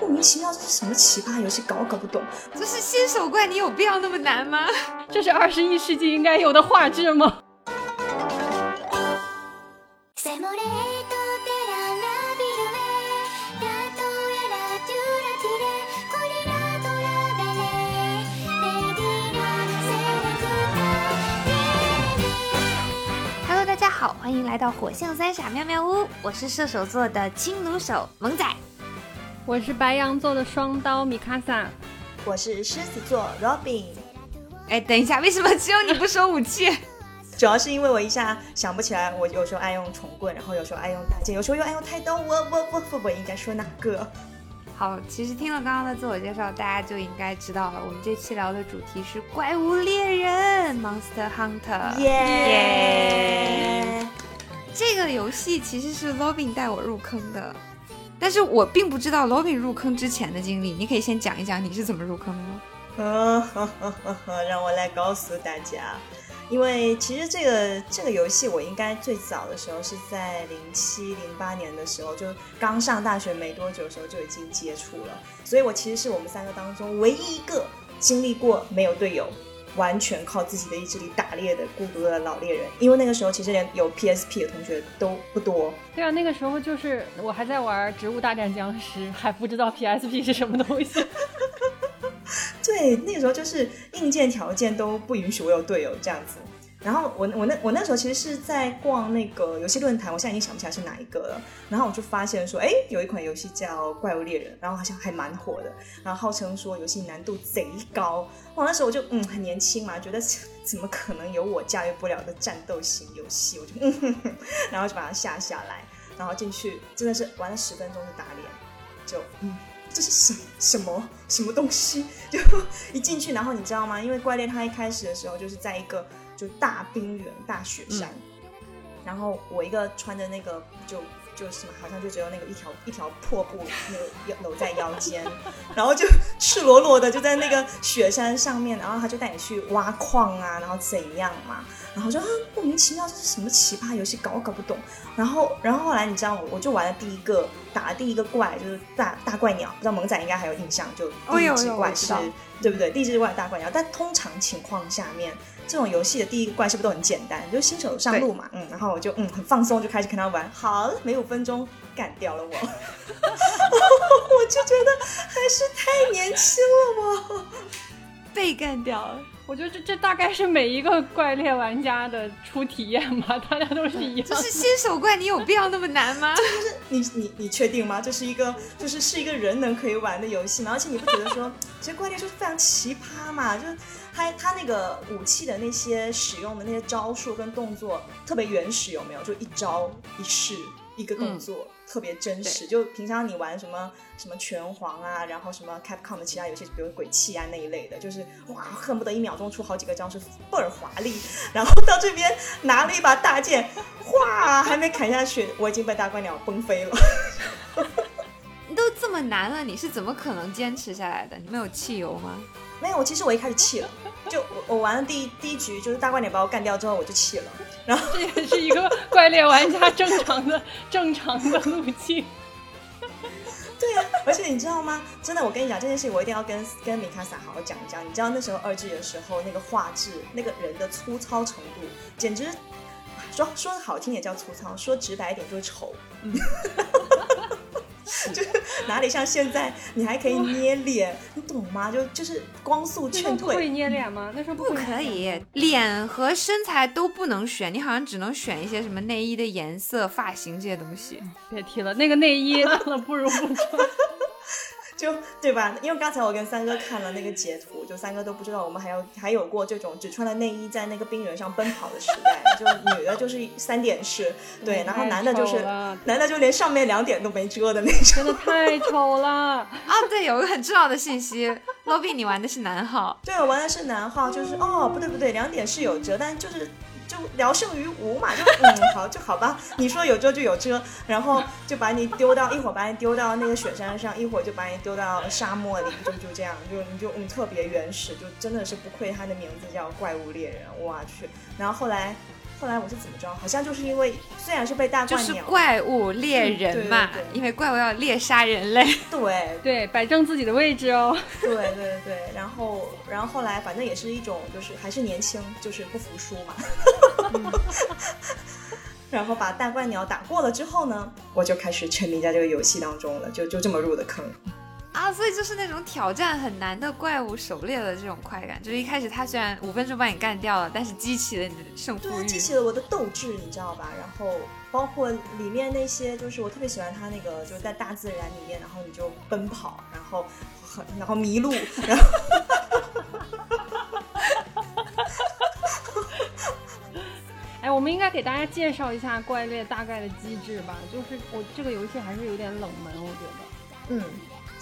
莫名其妙，这是什么奇葩游戏？搞搞不懂。这是新手怪，你有必要那么难吗？这是二十一世纪应该有的画质吗？好，欢迎来到火象三傻妙妙屋。我是射手座的金弩手萌仔，我是白羊座的双刀米卡萨，我是狮子座 Robin。哎，等一下，为什么只有你不说武器？主要是因为我一下想不起来，我有时候爱用重棍，然后有时候爱用大剑，有时候又爱用太刀。我我我我我应该说哪个？好，其实听了刚刚的自我介绍，大家就应该知道了。我们这期聊的主题是怪物猎人 （Monster Hunter）。耶！这个游戏其实是 Robin 带我入坑的，但是我并不知道罗敏入坑之前的经历。你可以先讲一讲你是怎么入坑的吗？嗯，让我来告诉大家。因为其实这个这个游戏，我应该最早的时候是在零七零八年的时候，就刚上大学没多久的时候就已经接触了。所以我其实是我们三个当中唯一一个经历过没有队友，完全靠自己的意志力打猎的孤独的老猎人。因为那个时候其实连有 PSP 的同学都不多。对啊，那个时候就是我还在玩《植物大战僵尸》，还不知道 PSP 是什么东西。对，那个时候就是硬件条件都不允许我有队友这样子。然后我我那我那时候其实是在逛那个游戏论坛，我现在已经想不起来是哪一个了。然后我就发现说，哎，有一款游戏叫《怪物猎人》，然后好像还蛮火的。然后号称说游戏难度贼高。哇，那时候我就嗯很年轻嘛，觉得怎么可能有我驾驭不了的战斗型游戏？我就嗯，然后就把它下下来，然后进去真的是玩了十分钟就打脸，就嗯。这是什什么什么东西？就一进去，然后你知道吗？因为怪猎它一开始的时候就是在一个就大冰原、大雪山，然后我一个穿着那个就就什么，好像就只有那个一条一条破布那个搂在腰间，然后就赤裸裸的就在那个雪山上面，然后他就带你去挖矿啊，然后怎样嘛？然后就莫名其妙，这是什么奇葩游戏？搞搞不懂。然后，然后后来你知道，我我就玩了第一个，打了第一个怪，就是大大怪鸟。不知道萌仔应该还有印象，就第一只怪是，对不对？第一只怪大怪鸟。但通常情况下面，这种游戏的第一个怪是不是都很简单？就新手上路嘛，嗯。然后我就嗯很放松，就开始跟他玩。好，没五分钟干掉了我，我就觉得还是太年轻了嘛，被干掉了。我觉得这这大概是每一个怪猎玩家的初体验吧，大家都是一样。就是新手怪，你有必要那么难吗？就是你你你确定吗？这是一个就是是一个人能可以玩的游戏吗？而且你不觉得说，其实怪猎就是非常奇葩嘛？就是他他那个武器的那些使用的那些招数跟动作特别原始，有没有？就一招一式一个动作。特别真实，就平常你玩什么什么拳皇啊，然后什么 Capcom 的其他游戏，比如鬼泣啊那一类的，就是哇，恨不得一秒钟出好几个招式，倍儿华丽。然后到这边拿了一把大剑，哗，还没砍下去，我已经被大怪鸟崩飞了。都这么难了，你是怎么可能坚持下来的？你没有汽油吗？没有，其实我一开始气了，就我我玩了第一第一局，就是大怪鸟把我干掉之后，我就气了。然后这也是一个怪猎玩家正常的正常的路径。对啊，而且你知道吗？真的，我跟你讲这件事，我一定要跟跟米卡萨好好讲一讲。你知道那时候二 G 的时候，那个画质，那个人的粗糙程度，简直说说的好听也叫粗糙，说直白一点就是丑。嗯 就是哪里像现在，你还可以捏脸，你懂吗？就就是光速劝退。会捏脸吗？那时候不可以，脸和身材都不能选，你好像只能选一些什么内衣的颜色、发型这些东西。别提了，那个内衣 不如不穿。就对吧？因为刚才我跟三哥看了那个截图，就三哥都不知道我们还有还有过这种只穿了内衣在那个冰原上奔跑的时代。就女的就是三点式，对，然后男的就是男的就连上面两点都没遮的那种，真的太丑了啊！对，有个很重要的信息，lobby 你玩的是男号，对，我玩的是男号，就是哦，不对不对，两点是有遮，但就是。就聊胜于无嘛，就嗯好就好吧。你说有遮就有遮，然后就把你丢到一会儿把你丢到那个雪山上，一会儿就把你丢到沙漠里，就就这样，就你就嗯特别原始，就真的是不愧它的名字叫怪物猎人，我去。然后后来后来我是怎么着？好像就是因为虽然是被大就是怪鸟，怪物猎人嘛，对对对因为怪物要猎杀人类。对对，摆正自己的位置哦。对对对对，然后然后后来反正也是一种就是还是年轻，就是不服输嘛。然后把大怪鸟打过了之后呢，我就开始沉迷在这个游戏当中了，就就这么入的坑。啊，所以就是那种挑战很难的怪物狩猎的这种快感，就是一开始它虽然五分钟把你干掉了，但是激起了你的胜负欲。激起了我的斗志，你知道吧？然后包括里面那些，就是我特别喜欢它那个，就是在大自然里面，然后你就奔跑，然后很然后迷路，然后 哎，我们应该给大家介绍一下怪猎大概的机制吧。就是我这个游戏还是有点冷门，我觉得。嗯，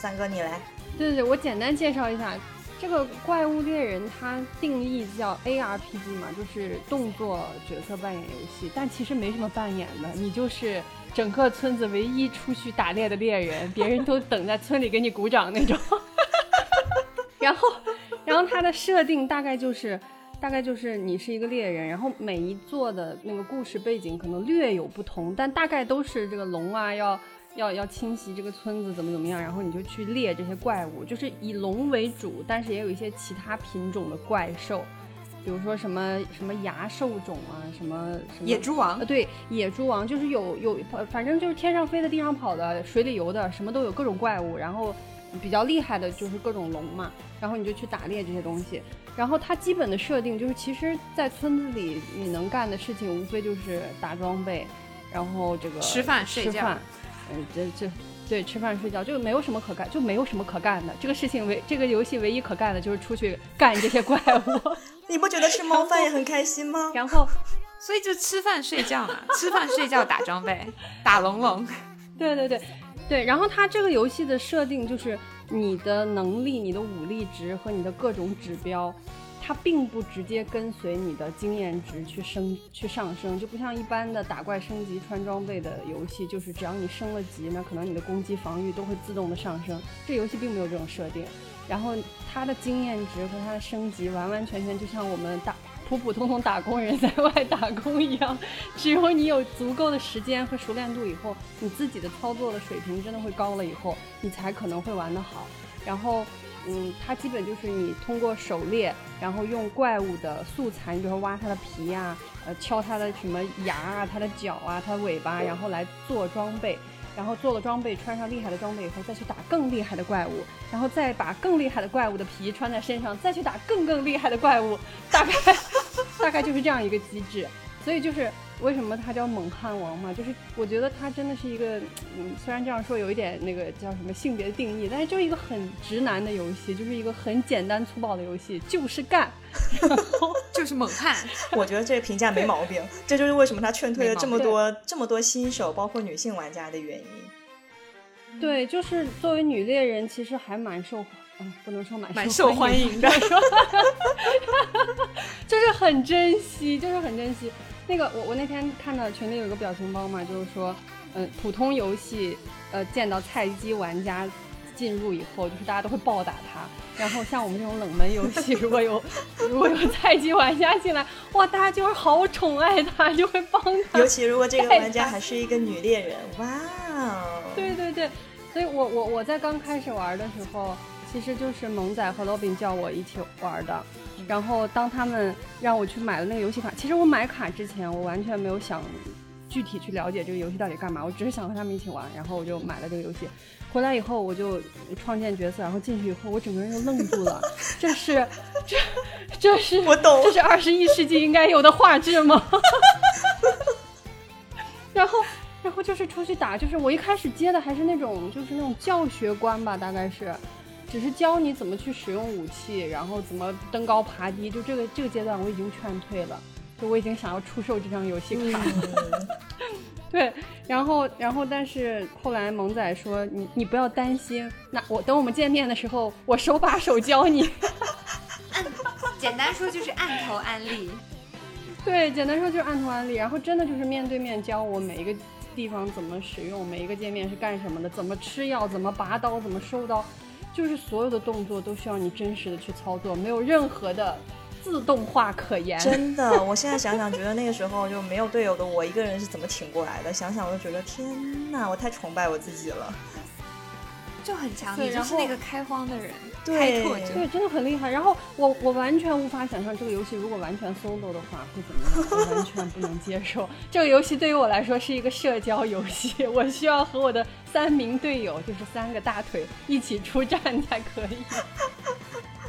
三哥你来，对对对，我简单介绍一下，这个怪物猎人它定义叫 ARPG 嘛，就是动作角色扮演游戏，但其实没什么扮演的，你就是整个村子唯一出去打猎的猎人，别人都等在村里给你鼓掌那种。然后，然后它的设定大概就是。大概就是你是一个猎人，然后每一座的那个故事背景可能略有不同，但大概都是这个龙啊要要要侵袭这个村子怎么怎么样，然后你就去猎这些怪物，就是以龙为主，但是也有一些其他品种的怪兽，比如说什么什么牙兽种啊，什么什么野猪王呃，对，野猪王就是有有，反正就是天上飞的、地上跑的、水里游的，什么都有，各种怪物。然后比较厉害的就是各种龙嘛，然后你就去打猎这些东西。然后它基本的设定就是，其实，在村子里你能干的事情无非就是打装备，然后这个吃饭睡觉吃饭，嗯，这这。对，吃饭睡觉就没有什么可干，就没有什么可干的。这个事情唯这个游戏唯一可干的就是出去干这些怪物。你不觉得吃猫饭也很开心吗？然后所以就吃饭睡觉嘛，吃饭睡觉打装备，打龙龙。对对对，对。然后它这个游戏的设定就是你的能力、你的武力值和你的各种指标，它并不直接跟随你的经验值去升去上升，就不像一般的打怪升级穿装备的游戏，就是只要你升了级，那可能你的攻击防御都会自动的上升。这游戏并没有这种设定，然后它的经验值和它的升级完完全全就像我们打。普普通通打工人 在外打工一样，只有你有足够的时间和熟练度以后，你自己的操作的水平真的会高了以后，你才可能会玩得好。然后，嗯，它基本就是你通过狩猎，然后用怪物的素材，你比如说挖它的皮呀、呃，敲它的什么牙啊、它的脚啊、它的尾巴，然后来做装备。然后做了装备，穿上厉害的装备以后，再去打更厉害的怪物，然后再把更厉害的怪物的皮穿在身上，再去打更更厉害的怪物，大概 大概就是这样一个机制。所以就是为什么他叫猛汉王嘛，就是我觉得他真的是一个，嗯，虽然这样说有一点那个叫什么性别的定义，但是就一个很直男的游戏，就是一个很简单粗暴的游戏，就是干，然后 就是猛汉。我觉得这个评价没毛病，这就是为什么他劝退了这么多这么多新手，包括女性玩家的原因。对，就是作为女猎人，其实还蛮受，嗯，不能说蛮蛮受欢迎的吧，就是很珍惜，就是很珍惜。那个我我那天看到群里有一个表情包嘛，就是说，嗯，普通游戏，呃，见到菜鸡玩家进入以后，就是大家都会暴打他。然后像我们这种冷门游戏，如果有如果有菜鸡玩家进来，哇，大家就会好宠爱他，就会帮他。尤其如果这个玩家还是一个女猎人，哇哦！对对对，所以我我我在刚开始玩的时候，其实就是萌仔和罗宾叫我一起玩的。然后当他们让我去买了那个游戏卡，其实我买卡之前我完全没有想具体去了解这个游戏到底干嘛，我只是想和他们一起玩，然后我就买了这个游戏。回来以后我就创建角色，然后进去以后我整个人就愣住了，这是这这是我懂这是二十一世纪应该有的画质吗？然后。然后就是出去打，就是我一开始接的还是那种就是那种教学关吧，大概是，只是教你怎么去使用武器，然后怎么登高爬低，就这个这个阶段我已经劝退了，就我已经想要出售这张游戏卡。嗯 对，然后然后但是后来萌仔说你你不要担心，那我等我们见面的时候，我手把手教你。简单说就是按头安利。对，简单说就是按头安利，然后真的就是面对面教我每一个地方怎么使用，每一个界面是干什么的，怎么吃药，怎么拔刀，怎么收刀，就是所有的动作都需要你真实的去操作，没有任何的自动化可言。真的，我现在想想，觉得那个时候就没有队友的我一个人是怎么挺过来的？想想我就觉得天哪，我太崇拜我自己了。就很强，对然后你就是那个开荒的人，对开拓者。对，真的很厉害。然后我我完全无法想象这个游戏如果完全 solo 的话会怎么样，我完全不能接受。这个游戏对于我来说是一个社交游戏，我需要和我的三名队友，就是三个大腿一起出战才可以。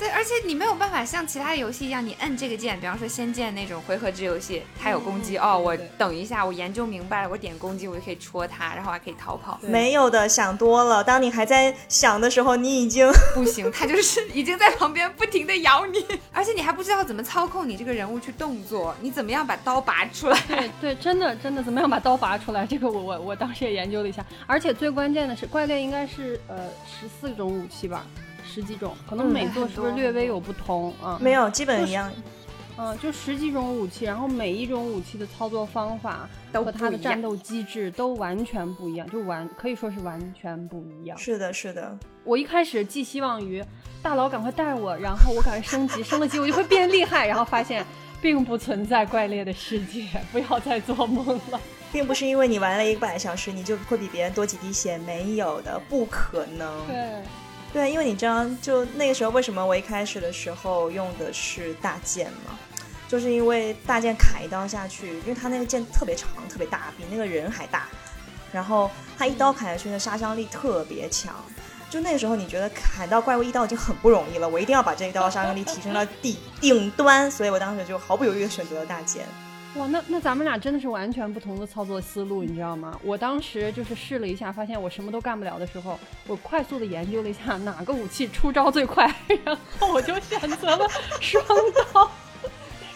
对，而且你没有办法像其他游戏一样，你摁这个键，比方说《仙剑》那种回合制游戏，它有攻击、嗯哦，我等一下，我研究明白了，我点攻击，我就可以戳它，然后还可以逃跑。没有的，想多了。当你还在想的时候，你已经 不行，它就是 已经在旁边不停的咬你，而且你还不知道怎么操控你这个人物去动作，你怎么样把刀拔出来？对对，真的真的，怎么样把刀拔出来？这个我我我当时也研究了一下，而且最关键的是，怪猎应该是呃十四种武器吧，十几种，可能嗯每座是不是略微有不同啊？没有，基本一样。嗯，就十几种武器，然后每一种武器的操作方法都和它的战斗机制都完全不一样，就完可以说是完全不一样。是的，是的，我一开始寄希望于大佬赶快带我，然后我赶快升级，升了级我就会变厉害，然后发现并不存在怪猎的世界，不要再做梦了。并不是因为你玩了一个半小时，你就会比别人多几滴血，没有的，不可能。对，对，因为你知道，就那个时候为什么我一开始的时候用的是大剑嘛？就是因为大剑砍一刀下去，因为它那个剑特别长、特别大，比那个人还大，然后它一刀砍下去的杀伤力特别强。就那个时候，你觉得砍到怪物一刀已经很不容易了，我一定要把这一刀杀伤力提升到顶顶端，所以我当时就毫不犹豫的选择了大剑。哇，那那咱们俩真的是完全不同的操作思路，你知道吗？我当时就是试了一下，发现我什么都干不了的时候，我快速的研究了一下哪个武器出招最快，然后我就选择了双刀。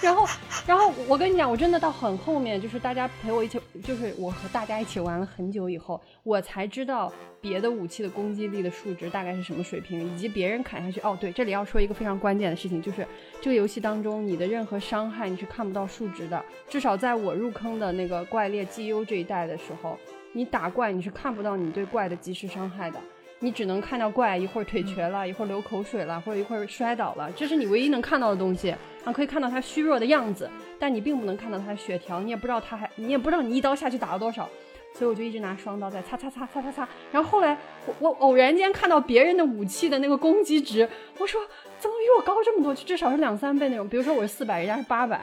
然后，然后我跟你讲，我真的到很后面，就是大家陪我一起，就是我和大家一起玩了很久以后，我才知道别的武器的攻击力的数值大概是什么水平，以及别人砍下去。哦，对，这里要说一个非常关键的事情，就是这个游戏当中你的任何伤害你是看不到数值的，至少在我入坑的那个怪猎 GU 这一代的时候，你打怪你是看不到你对怪的及时伤害的。你只能看到怪一会儿腿瘸了，一会儿流口水了，或者一会儿摔倒了，这是你唯一能看到的东西。啊可以看到他虚弱的样子，但你并不能看到他的血条，你也不知道他还，你也不知道你一刀下去打了多少。所以我就一直拿双刀在擦擦擦擦擦擦。然后后来我我偶然间看到别人的武器的那个攻击值，我说怎么比我高这么多？就至少是两三倍那种。比如说我是四百，人家是八百，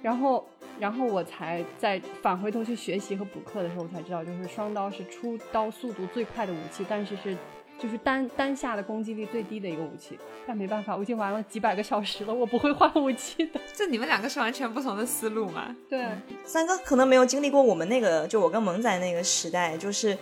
然后然后我才再返回头去学习和补课的时候，我才知道，就是双刀是出刀速度最快的武器，但是是就是单单下的攻击力最低的一个武器。但没办法，我已经玩了几百个小时了，我不会换武器的。就你们两个是完全不同的思路嘛？对，三哥可能没有经历过我们那个，就我跟萌仔那个时代，就是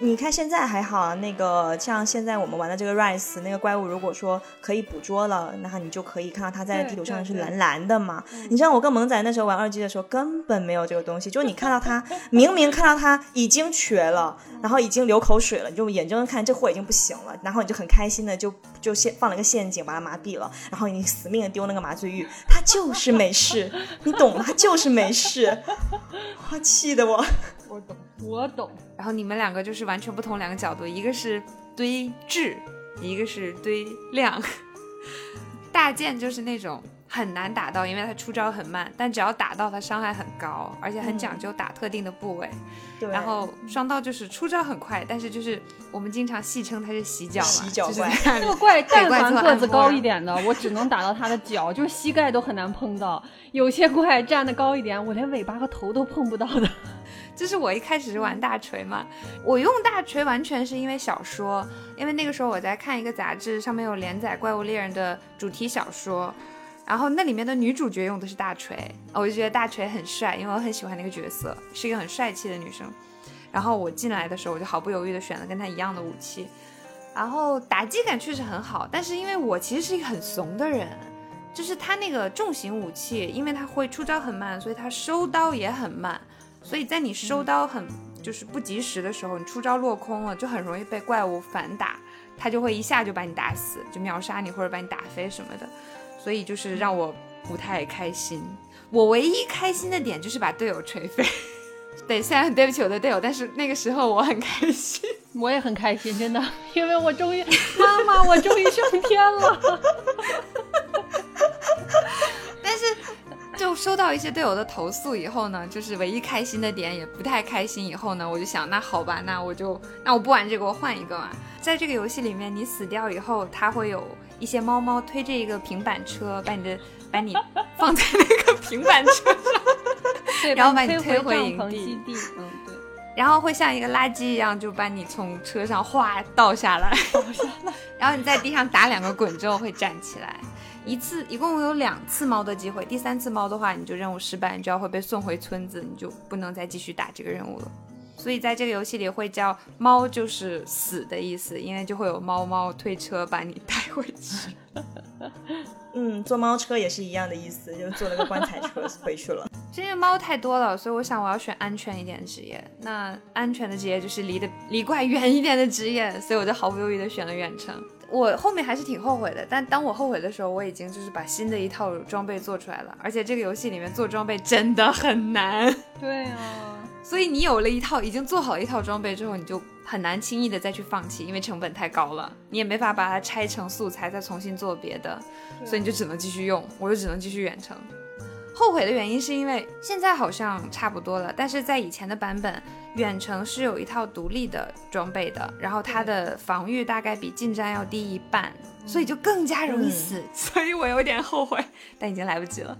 你看现在还好啊，那个像现在我们玩的这个 Rise 那个怪物，如果说可以捕捉了，那你就可以看到它在地图上是蓝蓝的嘛。你知道我跟萌仔那时候玩二 G 的时候，根本没有这个东西，就是你看到它，明明看到它已经瘸了，然后已经流口水了，你就眼睁睁看这货已经不行了，然后你就很开心的就就陷放了个陷阱把它麻痹了，然后你死命的丢那个麻醉玉，它就是没事，你懂吗？它就是没事，我气的我。我懂，我懂。然后你们两个就是完全不同两个角度，一个是堆质，一个是堆量。大剑就是那种很难打到，因为它出招很慢，但只要打到它伤害很高，而且很讲究打特定的部位。对，然后双刀就是出招很快，但是就是我们经常戏称它是洗脚嘛，就是洗脚怪这个怪 但凡个子高一点的，我只能打到他的脚，就是膝盖都很难碰到。有些怪站得高一点，我连尾巴和头都碰不到的。就是我一开始是玩大锤嘛，我用大锤完全是因为小说，因为那个时候我在看一个杂志，上面有连载《怪物猎人》的主题小说，然后那里面的女主角用的是大锤，我就觉得大锤很帅，因为我很喜欢那个角色，是一个很帅气的女生。然后我进来的时候，我就毫不犹豫的选了跟她一样的武器，然后打击感确实很好，但是因为我其实是一个很怂的人。就是他那个重型武器，因为他会出招很慢，所以他收刀也很慢。所以在你收刀很就是不及时的时候，你出招落空了，就很容易被怪物反打，它就会一下就把你打死，就秒杀你或者把你打飞什么的。所以就是让我不太开心。我唯一开心的点就是把队友锤飞。对，虽然很对不起我的队友，但是那个时候我很开心。我也很开心，真的，因为我终于，妈妈，我终于上天了。就收到一些队友的投诉以后呢，就是唯一开心的点也不太开心。以后呢，我就想，那好吧，那我就那我不玩这个，我换一个嘛。在这个游戏里面，你死掉以后，它会有一些猫猫推着一个平板车，把你的把你放在那个平板车上，然后把你推回营地。嗯，对。然后会像一个垃圾一样，就把你从车上哗倒下来，倒下来。然后你在地上打两个滚之后会站起来。一次一共有两次猫的机会，第三次猫的话，你就任务失败，你就要会被送回村子，你就不能再继续打这个任务了。所以在这个游戏里会叫猫就是死的意思，因为就会有猫猫推车把你带回去。嗯，坐猫车也是一样的意思，就坐了个棺材车 回去了。因为猫太多了，所以我想我要选安全一点的职业。那安全的职业就是离的离怪远一点的职业，所以我就毫不犹豫的选了远程。我后面还是挺后悔的，但当我后悔的时候，我已经就是把新的一套装备做出来了。而且这个游戏里面做装备真的很难。对啊，所以你有了一套已经做好一套装备之后，你就很难轻易的再去放弃，因为成本太高了，你也没法把它拆成素材再重新做别的，所以你就只能继续用，我就只能继续远程。后悔的原因是因为现在好像差不多了，但是在以前的版本，远程是有一套独立的装备的，然后它的防御大概比近战要低一半，所以就更加容易死，所以我有点后悔，但已经来不及了。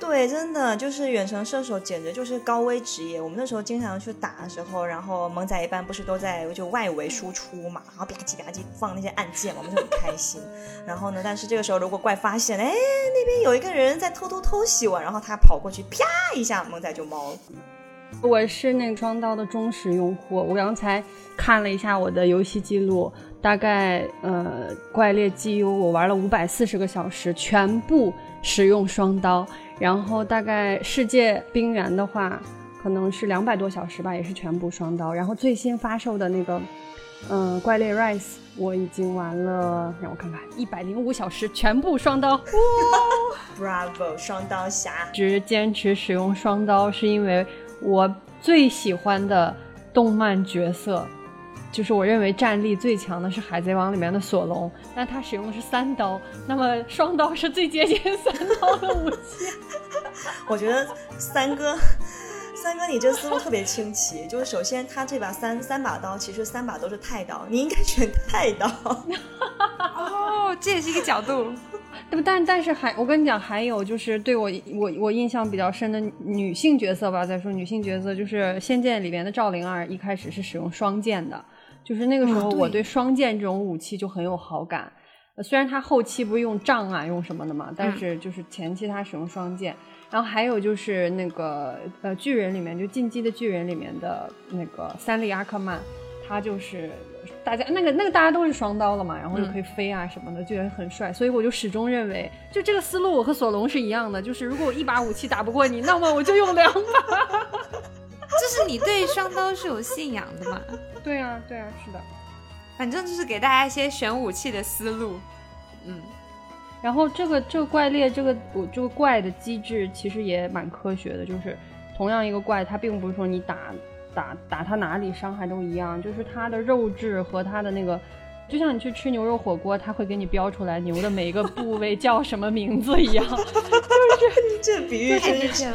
对，真的就是远程射手，简直就是高危职业。我们那时候经常去打的时候，然后萌仔一般不是都在就外围输出嘛，然后吧唧吧唧放那些按键，我们就很开心。然后呢，但是这个时候如果怪发现，哎，那边有一个人在偷偷偷袭我，然后他跑过去，啪一下，萌仔就猫了。我是那个双刀的忠实用户，我刚才看了一下我的游戏记录，大概呃怪猎 GU 我玩了五百四十个小时，全部使用双刀。然后大概世界冰原的话，可能是两百多小时吧，也是全部双刀。然后最新发售的那个，嗯，怪猎 Rise，我已经玩了，让我看看，一百零五小时，全部双刀。哇，Bravo，双刀侠！只坚持使用双刀，是因为我最喜欢的动漫角色。就是我认为战力最强的是《海贼王》里面的索隆，但他使用的是三刀，那么双刀是最接近三刀的武器。我觉得三哥，三哥你这思路特别清奇，就是首先他这把三三把刀，其实三把都是太刀，你应该选太刀。哦，这也是一个角度。对不？但但是还我跟你讲，还有就是对我我我印象比较深的女性角色吧。再说女性角色，就是《仙剑》里面的赵灵儿，一开始是使用双剑的。就是那个时候，我对双剑这种武器就很有好感。虽然他后期不是用杖啊，用什么的嘛，但是就是前期他使用双剑。然后还有就是那个呃巨人里面，就进击的巨人里面的那个三笠阿克曼，他就是大家那个那个大家都是双刀了嘛，然后就可以飞啊什么的，就觉得很帅。所以我就始终认为，就这个思路我和索隆是一样的，就是如果我一把武器打不过你，那么我就用两把。就是你对双刀是有信仰的嘛？对啊，对啊，是的。反正就是给大家一些选武器的思路。嗯，然后这个这个怪猎这个我这个怪的机制其实也蛮科学的，就是同样一个怪，它并不是说你打打打它哪里伤害都一样，就是它的肉质和它的那个。就像你去吃牛肉火锅，他会给你标出来牛的每一个部位叫什么名字一样，就 是这比喻真是，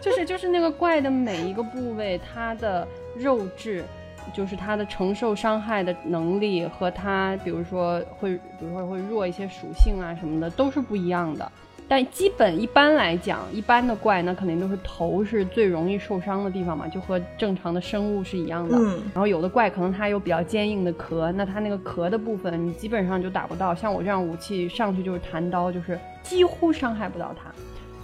就是就是那个怪的每一个部位，它的肉质，就是它的承受伤害的能力和它，比如说会，比如说会弱一些属性啊什么的，都是不一样的。但基本一般来讲，一般的怪那肯定都是头是最容易受伤的地方嘛，就和正常的生物是一样的。嗯。然后有的怪可能它有比较坚硬的壳，那它那个壳的部分你基本上就打不到。像我这样武器上去就是弹刀，就是几乎伤害不到它。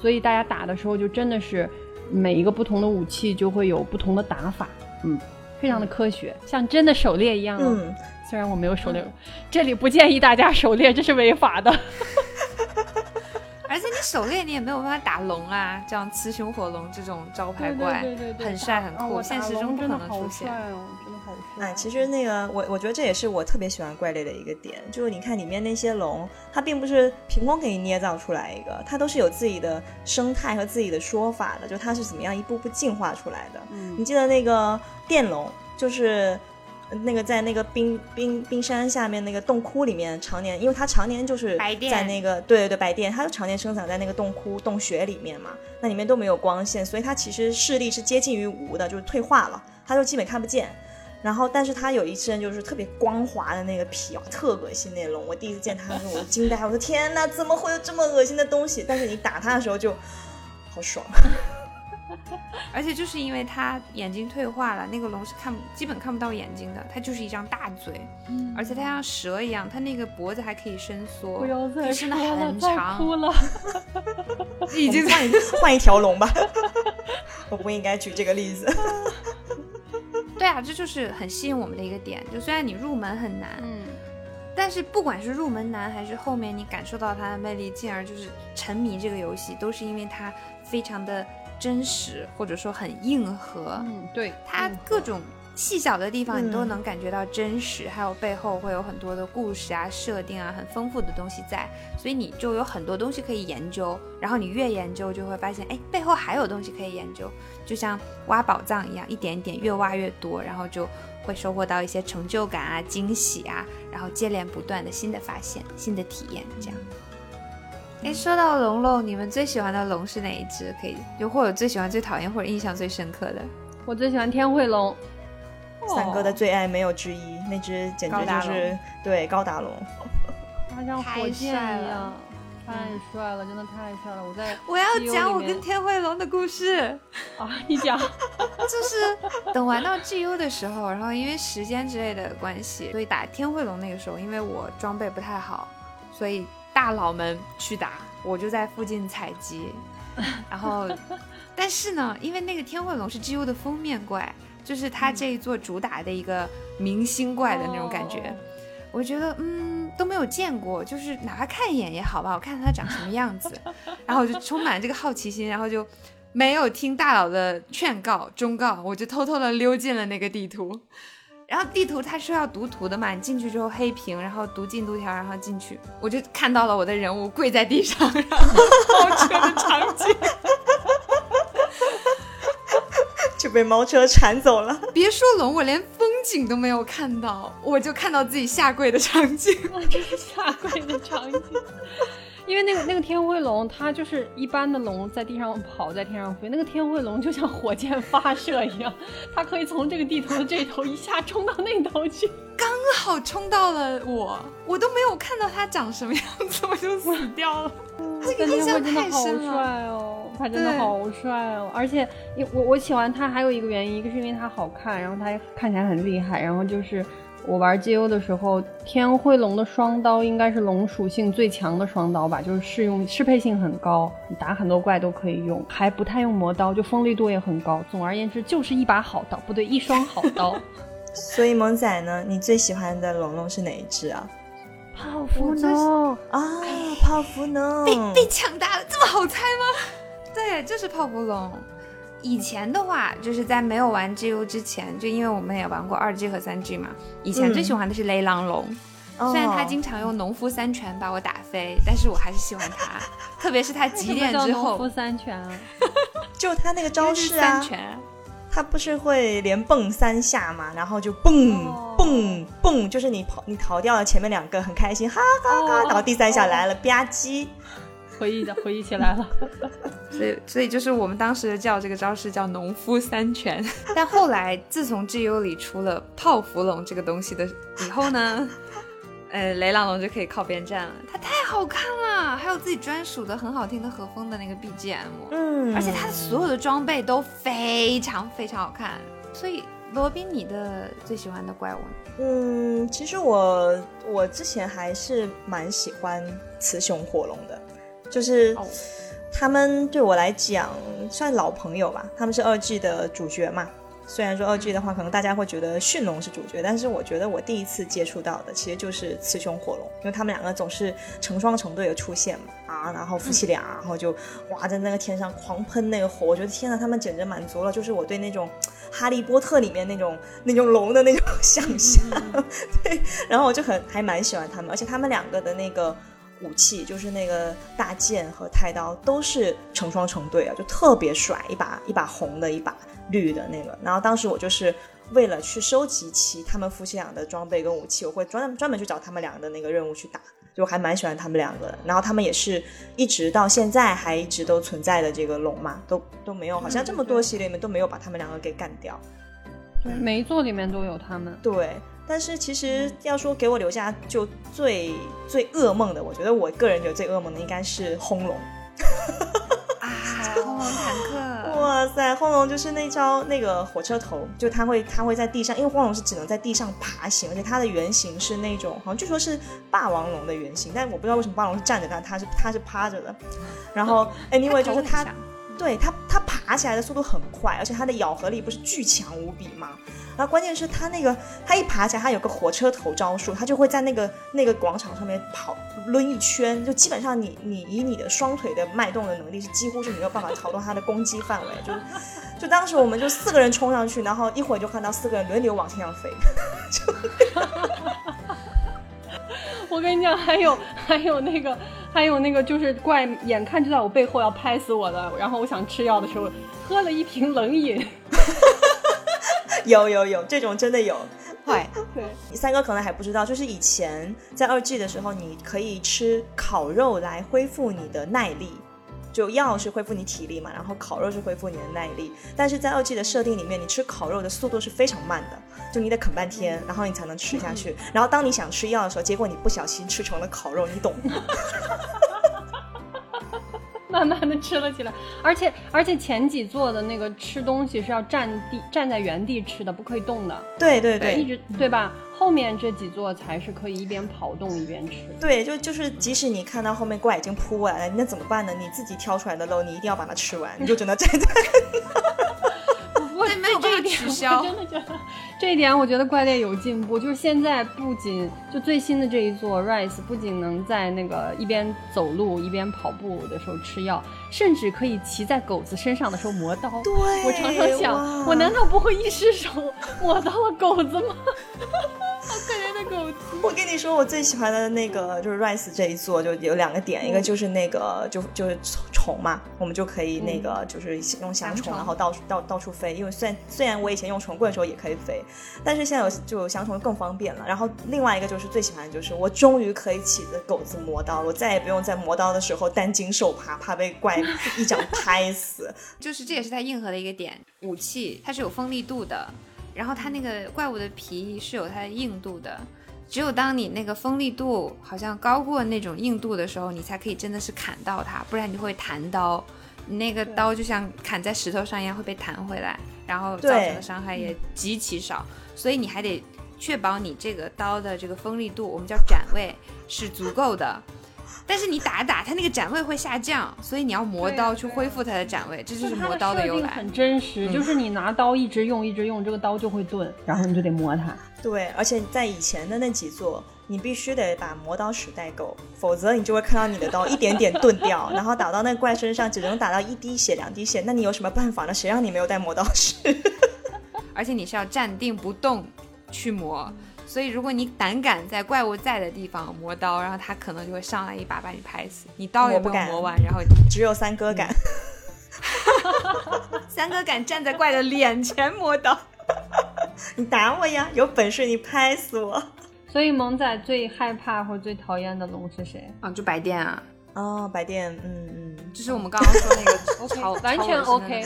所以大家打的时候就真的是每一个不同的武器就会有不同的打法，嗯，非常的科学，像真的狩猎一样。嗯。虽然我没有狩猎，这里不建议大家狩猎，这是违法的。而且你狩猎你也没有办法打龙啊，这样雌雄火龙这种招牌怪，对对对，很帅很酷，现实中不可能出现。哦，哎，其实那个我我觉得这也是我特别喜欢怪类的一个点，就是你看里面那些龙，它并不是凭空给你捏造出来一个，它都是有自己的生态和自己的说法的，就它是怎么样一步步进化出来的。嗯，你记得那个电龙，就是那个在那个冰冰冰山下面那个洞窟里面常年，因为它常年就是白电在那个对对对白电，它就常年生长在那个洞窟洞穴里面嘛，那里面都没有光线，所以它其实视力是接近于无的，就是退化了，它就基本看不见。然后，但是它有一身就是特别光滑的那个皮啊，特恶心那龙。我第一次见它的时候，我就惊呆，我说天哪，怎么会有这么恶心的东西？但是你打它的时候就好爽。而且就是因为它眼睛退化了，那个龙是看基本看不到眼睛的，它就是一张大嘴，而且它像蛇一样，它那个脖子还可以伸缩，不要再伸的很长，哭了。已经换一换一条龙吧。我不应该举这个例子。对啊，这就是很吸引我们的一个点。就虽然你入门很难，嗯，但是不管是入门难还是后面你感受到它的魅力，进而就是沉迷这个游戏，都是因为它非常的真实，或者说很硬核。嗯，对，它嗯各种细小的地方你都嗯能感觉到真实，还有背后会有很多的故事啊、设定啊，很丰富的东西在，所以你就有很多东西可以研究。然后你越研究，就会发现，哎，背后还有东西可以研究，就像挖宝藏一样，一点一点越挖越多，然后就会收获到一些成就感啊、惊喜啊，然后接连不断的新的发现、新的体验，这样。哎，说到龙龙，你们最喜欢的龙是哪一只？可以，又或者最喜欢、最讨厌或者印象最深刻的？我最喜欢天慧龙。三哥的最爱没有之一，那只简直就是龙对高达龙。它像火箭一样，太帅了，真的太帅了！我在我要讲我跟天慧龙的故事。啊，你讲，就是等玩到 GU 的时候，然后因为时间之类的关系，所以打天慧龙那个时候，因为我装备不太好，所以大佬们去打，我就在附近采集。然后，但是呢，因为那个天慧龙是 GU 的封面怪，就是它这一座主打的一个明星怪的那种感觉，哦我觉得嗯都没有见过，就是哪怕看一眼也好吧，我看看它长什么样子，然后我就充满这个好奇心，然后就没有听大佬的劝告忠告，我就偷偷的溜进了那个地图。然后地图它是要读图的嘛，你进去之后黑屏，然后读进度条，然后进去，我就看到了我的人物跪在地上，然后猫车的场景。就被猫车铲走了。别说龙，我连风景都没有看到，我就看到自己下跪的场景。这是下跪的场景。因为那个那个天灰龙，它就是一般的龙在地上跑，在天上飞。那个天灰龙就像火箭发射一样，它可以从这个地图的这头一下冲到那头去。刚好冲到了我，我都没有看到它长什么样子，我就死掉了。这个但天印象太慧真的好深了。帅哦，他真的好帅哦！而且，因我我喜欢他还有一个原因，一个是因为他好看，然后他看起来很厉害，然后就是我玩 GU 的时候，天辉龙的双刀应该是龙属性最强的双刀吧，就是适用适配性很高，你打很多怪都可以用，还不太用魔刀，就锋利度也很高。总而言之，就是一把好刀，不对，一双好刀。所以萌仔呢，你最喜欢的龙龙是哪一只啊？泡芙龙，啊，泡芙龙。被被抢答了，这么好猜吗？对，就是泡芙龙。以前的话，就是在没有玩 GU 之前，就因为我们也玩过二 G 和三 G 嘛，以前嗯最喜欢的是雷狼龙。哦虽然他经常用农夫三拳把我打飞，但是我还是喜欢他，特别是他急电之后 农夫后，三拳啊，就他那个招式啊，三拳，他不是会连蹦三下嘛，然后就蹦、哦蹦蹦，就是你跑你逃掉了前面两个，很开心，哈哈哈，哦然后第三下来了，吧唧，回忆的回忆起来了。所以所以就是我们当时叫这个招式叫农夫三拳。但后来自从 GU 里出了泡芙龙这个东西的以后呢，呃，雷狼龙就可以靠边站了。它太好看了，还有自己专属的很好听的和风的那个 BGM，、嗯，而且它的所有的装备都非常非常好看。所以罗宾，你的最喜欢的怪物呢？嗯，其实我我之前还是蛮喜欢雌雄火龙的，就是哦。他们对我来讲算老朋友吧，他们是二 G 的主角嘛。虽然说二 G 的话，可能大家会觉得驯龙是主角，但是我觉得我第一次接触到的其实就是雌雄火龙，因为他们两个总是成双成对的出现嘛，啊，然后夫妻俩，然后就哇在那个天上狂喷那个火，我觉得天呐，他们简直满足了，就是我对那种哈利波特里面那种那种龙的那种想象，对，然后我就很还蛮喜欢他们，而且他们两个的那个武器，就是那个大剑和太刀，都是成双成对啊，就特别帅，一把一把红的，一把绿的那个。然后当时我就是为了去收集齐他们夫妻俩的装备跟武器，我会专专门去找他们俩的那个任务去打，就还蛮喜欢他们两个的。然后他们也是一直到现在还一直都存在的这个龙嘛，都都没有，好像这么多系列里面都没有把他们两个给干掉。对，每一座里面都有他们。对，但是其实要说给我留下就最最噩梦的，我觉得我个人觉得最噩梦的应该是轰龙。啊，轰龙坦克，哇塞，轰龙就是那招那个火车头，就它会它会在地上，因为轰龙是只能在地上爬行，而且它的原型是那种好像据说是霸王龙的原型，但我不知道为什么霸王龙是站着的，它是它是趴着的。然后 anyway 就是它。对它，它爬起来的速度很快，而且它的咬合力不是巨强无比吗？然后关键是它那个，它一爬起来，它有个火车头招数，它就会在那个那个广场上面跑抡一圈，就基本上你你以你的双腿的脉动的能力，是几乎是没有办法逃脱它的攻击范围。就就当时我们就四个人冲上去，然后一会儿就看到四个人轮流往天上飞。就 我跟你讲，还有还有那个。还有那个就是怪，眼看就在我背后要拍死我的，然后我想吃药的时候，喝了一瓶冷饮。有有有，这种真的有。会，对。三哥可能还不知道，就是以前在二 G 的时候，你可以吃烤肉来恢复你的耐力。就药是恢复你体力嘛，然后烤肉是恢复你的耐力。但是在二 G 的设定里面，你吃烤肉的速度是非常慢的，就你得啃半天，然后你才能吃下去。然后当你想吃药的时候，结果你不小心吃成了烤肉，你懂吗？慢慢的吃了起来，而且而且前几座的那个吃东西是要站地站在原地吃的，不可以动的。对对对，一直对吧？后面这几座才是可以一边跑动一边吃。对，就就是即使你看到后面怪已经扑过来了，那怎么办呢？你自己挑出来的肉，你一定要把它吃完，你就只能站在。没有这一取消，真的觉得这一点，我觉得怪猎有进步。就是现在不仅就最新的这一座 Rise，不仅能在那个一边走路一边跑步的时候吃药，甚至可以骑在狗子身上的时候磨刀。对，我常常想，我难道不会一失手 磨到了狗子吗？好可怜的狗子！我跟你说，我最喜欢的那个就是 Rice 这一座，就有两个点，一个就是那个就就是虫嘛，我们就可以那个就是用翔虫，然后到处到到处飞。因为虽然虽然我以前用虫棍的时候也可以飞，但是现在有就有翔虫更方便了。然后另外一个就是最喜欢的就是我终于可以起着狗子磨刀，我再也不用在磨刀的时候担惊受怕，怕被怪一掌拍死。就是这也是它硬核的一个点，武器它是有锋利度的。然后它那个怪物的皮是有它的硬度的，只有当你那个锋利度好像高过那种硬度的时候，你才可以真的是砍到它，不然你会弹刀，你那个刀就像砍在石头上一样会被弹回来，然后造成的伤害也极其少，所以你还得确保你这个刀的这个锋利度，我们叫斩位是足够的。但是你打打，它那个展位会下降，所以你要磨刀去恢复它的展位，这就是磨刀的由来。很真实，就是你拿刀一直用一直用，这个刀就会钝，然后你就得磨它。对，而且在以前的那几座，你必须得把磨刀石带够，否则你就会看到你的刀一点点钝掉，然后打到那怪身上只能打到一滴血两滴血，那你有什么办法呢？谁让你没有带磨刀石？而且你是要站定不动去磨。所以，如果你胆敢在怪物在的地方磨刀，然后他可能就会上来一把把你拍死。你刀也不敢磨完，然后只有三哥敢。三哥敢站在怪的脸前磨刀。你打我呀！有本事你拍死我！所以萌仔最害怕或最讨厌的龙是谁啊？就白电啊！哦，白电，嗯嗯，就是我们刚刚说那个 OK，完全 OK，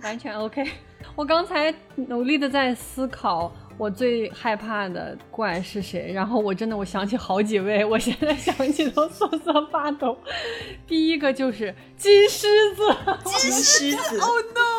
完全 OK。我刚才努力的在思考。我最害怕的怪是谁？然后我真的我想起好几位，我现在想起都瑟瑟发抖。第一个就是金狮子，金狮子，Oh no！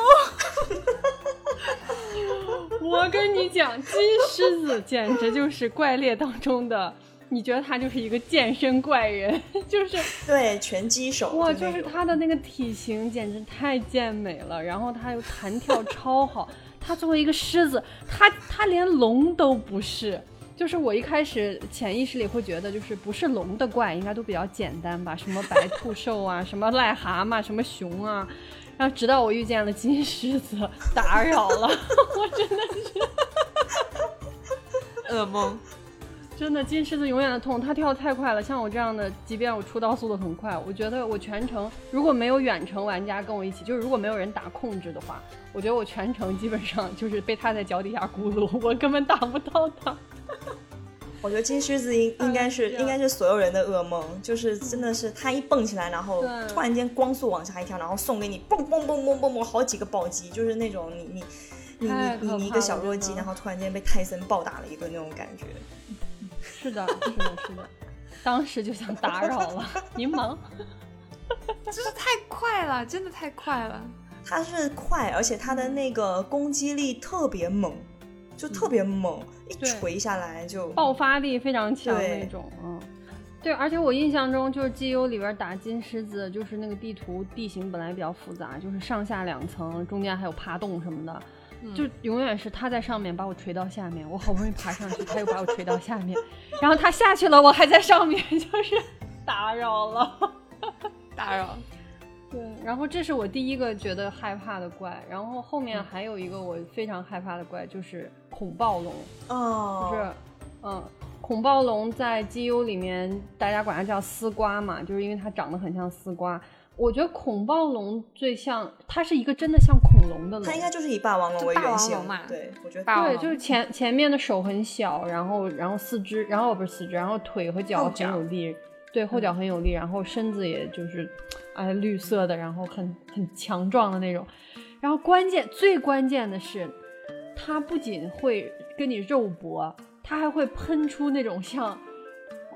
我跟你讲，金狮子简直就是怪猎当中的，你觉得他就是一个健身怪人，就是对拳击手，哇，就是他的那个体型简直太健美了，然后他又弹跳超好。他作为一个狮子，他他连龙都不是，就是我一开始潜意识里会觉得，就是不是龙的怪应该都比较简单吧，什么白兔兽啊，什么癞蛤蟆，什么熊啊，然后直到我遇见了金狮子，打扰了，我真的是。噩梦。真的金狮子永远的痛，它跳的太快了。像我这样的，即便我出刀速度很快，我觉得我全程如果没有远程玩家跟我一起，就是如果没有人打控制的话，我觉得我全程基本上就是被他在脚底下咕噜，我根本打不到他。我觉得金狮子应应该是应该是所有人的噩梦，就是真的是他一蹦起来，然后突然间光速往下一跳，然后送给你蹦蹦蹦蹦蹦蹦好几个暴击，就是那种你你你你你你一个小弱鸡，然后突然间被泰森暴打了一顿那种感觉。是的，是的，是的，当时就想打扰了，您忙。就是太快了，真的太快了。它是快，而且它的那个攻击力特别猛，就特别猛，一对锤下来就爆发力非常强对那种，嗯，对，而且我印象中就是 G U 里边打金狮子，就是那个地图地形本来比较复杂，就是上下两层，中间还有爬洞什么的，就永远是他在上面把我锤到下面，我好不容易爬上去，他又把我锤到下面，然后他下去了，我还在上面，就是打扰了。打扰。对，然后这是我第一个觉得害怕的怪，然后后面还有一个我非常害怕的怪，就是恐暴龙。哦，就是，嗯，恐暴龙在 GU 里面，大家管它叫丝瓜嘛，就是因为它长得很像丝瓜。我觉得恐暴龙最像，它是一个真的像恐龙的龙它，应该就是以霸王龙霸为原型王龙嘛对我觉得霸王对，就是前前面的手很小，然后然后四肢，然后不是四肢，然后腿和脚很有力，对，后脚很有力，然后身子也就是，哎，绿色的，然后很很强壮的那种。然后关键最关键的是，它不仅会跟你肉搏，它还会喷出那种像。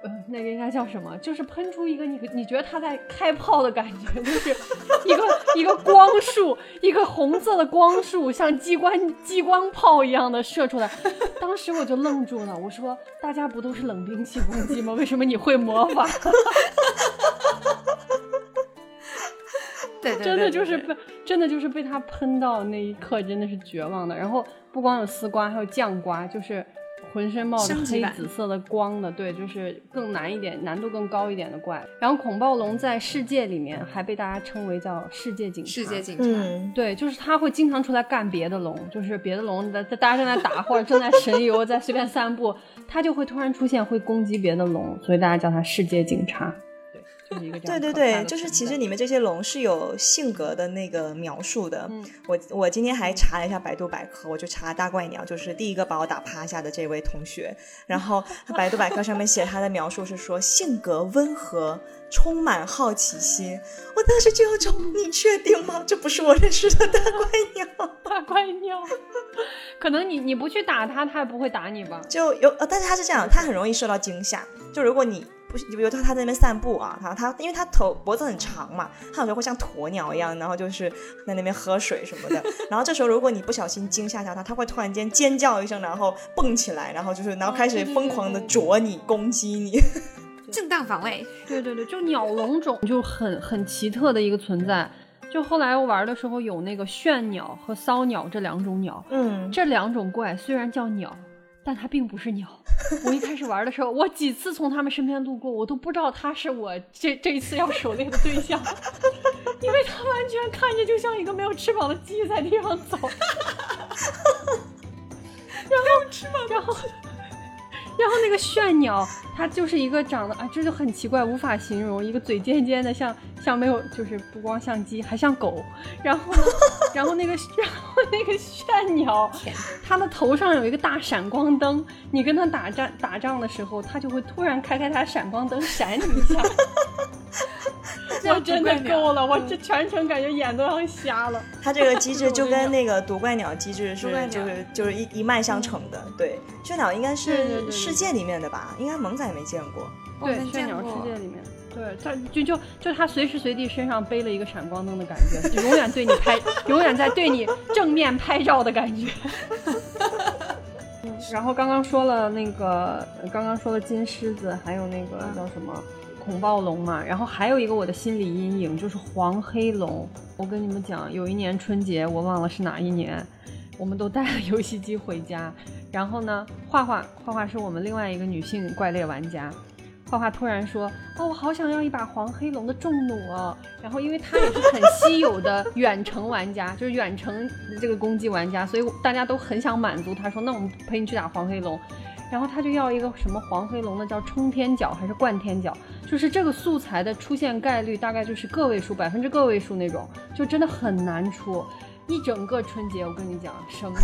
呃，那个应该叫什么？就是喷出一个你你觉得它在开炮的感觉，就是一个一个光束，一个红色的光束，像机关激光炮一样的射出来。当时我就愣住了，我说：“大家不都是冷兵器攻击吗？为什么你会魔法？”对对对，真的就是被真的就是被他喷到那一刻，真的是绝望的。然后不光有丝瓜，还有酱瓜，就是浑身冒着黑紫色的光的，对，就是更难一点、难度更高一点的怪。然后恐暴龙在世界里面还被大家称为叫世界警察，世界警察。嗯，对，就是他会经常出来干别的龙，就是别的龙在在大家正在打或者正在神游，在随便散步，他就会突然出现，会攻击别的龙，所以大家叫他世界警察。对，就是一个对对就是其实你们这些龙是有性格的那个描述的。嗯我我今天还查了一下百度百科，我就查大怪鸟，就是第一个把我打趴下的这位同学。然后百度百科上面写他的描述是说性格温和，充满好奇心。我当时就有种，你确定吗？这不是我认识的大怪鸟。大怪鸟，可能你你不去打它，它也不会打你吧？就有，呃，但是他是这样，他很容易受到惊吓。就如果你不是，比如说他在那边散步啊，他他因为他头脖子很长嘛，他有时候会像鸵鸟一样，然后就是在那边喝水什么的。然后这时候如果你不小心惊吓到他，他会突然间尖叫一声，然后蹦起来，然后就是然后开始疯狂的啄你、攻击你。正当防卫，对对对，就鸟笼种就很很奇特的一个存在。就后来我玩的时候有那个炫鸟和骚鸟这两种鸟，嗯，这两种怪虽然叫鸟，但它并不是鸟。我一开始玩的时候，我几次从它们身边路过，我都不知道它是我这这一次要狩猎的对象，因为它完全看着就像一个没有翅膀的鸡在地上走。然后翅膀，然后。然后那个炫鸟，它就是一个长得啊，这就很奇怪，无法形容，一个嘴尖尖的，像像没有，就是不光像鸡，还像狗。然后呢，然后那个，然后那个炫鸟，它的头上有一个大闪光灯，你跟它打仗打仗的时候，它就会突然开开它闪光灯闪你一下。我真的够了，我这全程感觉眼都要瞎了。它这个机制 就跟那个夺怪鸟机制是就是就是一一脉相承的。对，雀鸟应该是世界里面的吧？应该萌仔没见过。对，我们见炫鸟世界里面，对，它就就就它随时随地身上背了一个闪光灯的感觉，就永远对你拍，永远在对你正面拍照的感觉。嗯然后刚刚说了那个，刚刚说了金狮子，还有那个叫什么恐暴龙嘛，然后还有一个我的心理阴影就是黄黑龙。我跟你们讲，有一年春节，我忘了是哪一年，我们都带了游戏机回家，然后呢，画画画画是我们另外一个女性怪猎玩家。画画突然说：“哦，我好想要一把黄黑龙的重弩哦。”然后因为他也是很稀有的远程玩家，就是远程这个攻击玩家，所以大家都很想满足他说：“那我们陪你去打黄黑龙。”然后他就要一个什么黄飞龙的叫冲天角还是贯天角，就是这个素材的出现概率大概就是个位数，百分之个位数那种，就真的很难出。一整个春节，我跟你讲，什么